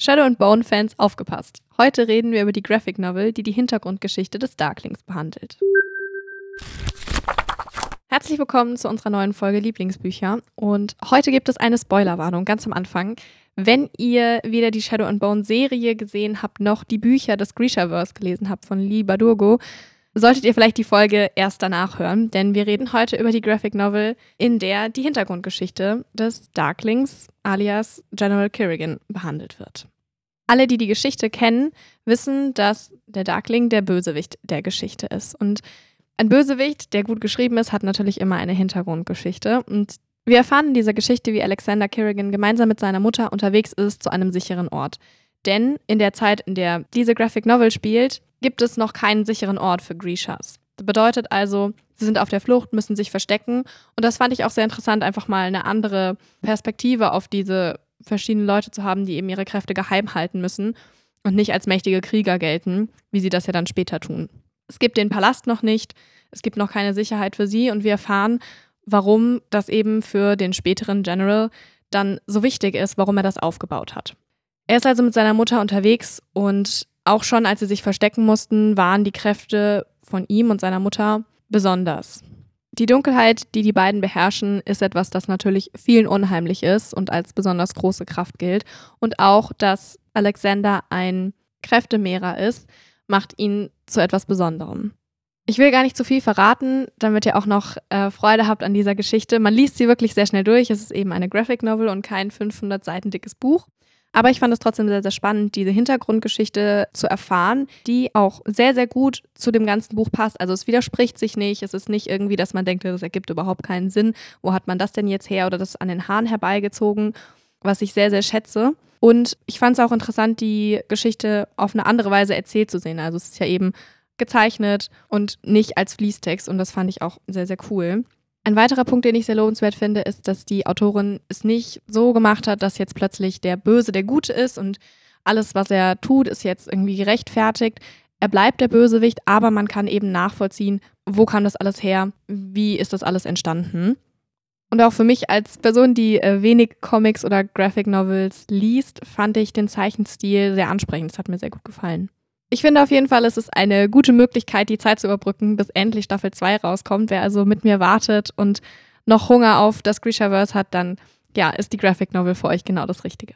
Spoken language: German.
Shadow and Bone Fans aufgepasst. Heute reden wir über die Graphic Novel, die die Hintergrundgeschichte des Darklings behandelt. Herzlich willkommen zu unserer neuen Folge Lieblingsbücher. Und heute gibt es eine Spoilerwarnung ganz am Anfang. Wenn ihr weder die Shadow and Bone Serie gesehen habt, noch die Bücher des Grishaverse gelesen habt von Lee Badurgo, solltet ihr vielleicht die Folge erst danach hören, denn wir reden heute über die Graphic Novel, in der die Hintergrundgeschichte des Darklings alias General Kerrigan behandelt wird. Alle, die die Geschichte kennen, wissen, dass der Darkling der Bösewicht der Geschichte ist. Und ein Bösewicht, der gut geschrieben ist, hat natürlich immer eine Hintergrundgeschichte. Und wir erfahren in dieser Geschichte, wie Alexander Kerrigan gemeinsam mit seiner Mutter unterwegs ist zu einem sicheren Ort. Denn in der Zeit, in der diese Graphic Novel spielt, gibt es noch keinen sicheren Ort für Grishas. Das bedeutet also, sie sind auf der Flucht, müssen sich verstecken. Und das fand ich auch sehr interessant, einfach mal eine andere Perspektive auf diese verschiedenen Leute zu haben, die eben ihre Kräfte geheim halten müssen und nicht als mächtige Krieger gelten, wie sie das ja dann später tun. Es gibt den Palast noch nicht, es gibt noch keine Sicherheit für sie und wir erfahren, warum das eben für den späteren General dann so wichtig ist, warum er das aufgebaut hat. Er ist also mit seiner Mutter unterwegs und auch schon als sie sich verstecken mussten, waren die Kräfte von ihm und seiner Mutter besonders. Die Dunkelheit, die die beiden beherrschen, ist etwas, das natürlich vielen unheimlich ist und als besonders große Kraft gilt. Und auch, dass Alexander ein Kräftemehrer ist, macht ihn zu etwas Besonderem. Ich will gar nicht zu viel verraten, damit ihr auch noch äh, Freude habt an dieser Geschichte. Man liest sie wirklich sehr schnell durch. Es ist eben eine Graphic Novel und kein 500 Seiten dickes Buch. Aber ich fand es trotzdem sehr, sehr spannend, diese Hintergrundgeschichte zu erfahren, die auch sehr, sehr gut zu dem ganzen Buch passt. Also es widerspricht sich nicht. Es ist nicht irgendwie, dass man denkt, das ergibt überhaupt keinen Sinn. Wo hat man das denn jetzt her oder das an den Haaren herbeigezogen, was ich sehr, sehr schätze. Und ich fand es auch interessant, die Geschichte auf eine andere Weise erzählt zu sehen. Also es ist ja eben gezeichnet und nicht als Fließtext und das fand ich auch sehr, sehr cool. Ein weiterer Punkt, den ich sehr lobenswert finde, ist, dass die Autorin es nicht so gemacht hat, dass jetzt plötzlich der Böse der Gute ist und alles, was er tut, ist jetzt irgendwie gerechtfertigt. Er bleibt der Bösewicht, aber man kann eben nachvollziehen, wo kam das alles her, wie ist das alles entstanden. Und auch für mich als Person, die äh, wenig Comics oder Graphic Novels liest, fand ich den Zeichenstil sehr ansprechend. Das hat mir sehr gut gefallen. Ich finde auf jeden Fall, es ist eine gute Möglichkeit, die Zeit zu überbrücken, bis endlich Staffel 2 rauskommt. Wer also mit mir wartet und noch Hunger auf das Grishaverse hat, dann ja, ist die Graphic Novel für euch genau das Richtige.